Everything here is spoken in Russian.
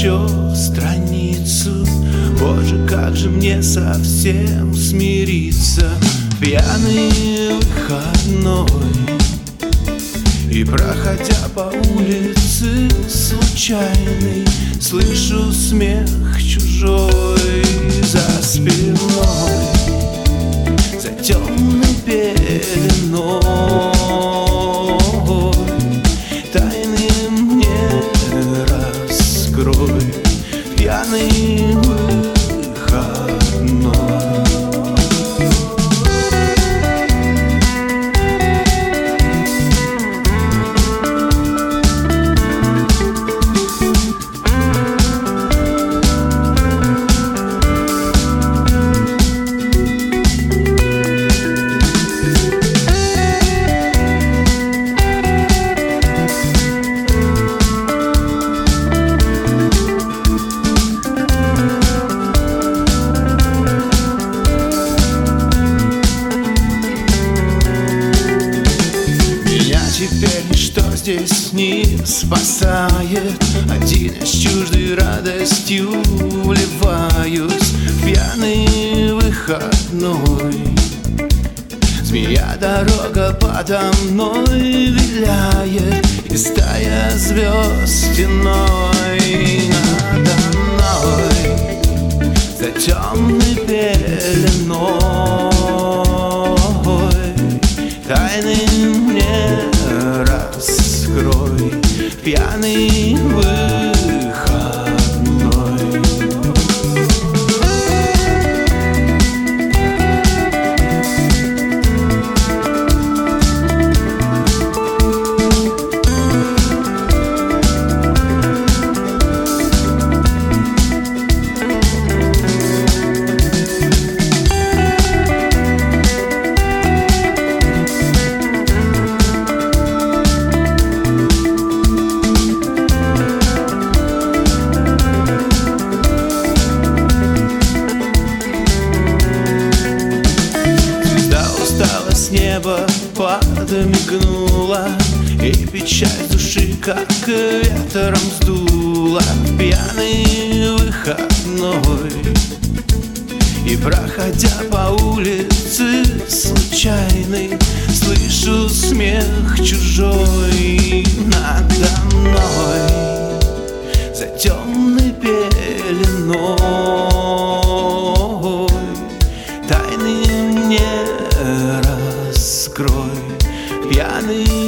еще страницу. Боже, как же мне совсем смириться. Пьяный выходной. И проходя по улице случайный Слышу смех чужой за спиной. За темной пеленой кровь пьяный был. Здесь не спасает. Один из чуждой радостью вливаюсь В пьяный выходной. Змея дорога подо мной виляет И стая звезд стеной надо мной. За темной пеленой неба, подмигнула И печаль души, как ветром сдула В пьяный выходной. И проходя по улице случайной Слышу смех чужой надо мной. За темной got me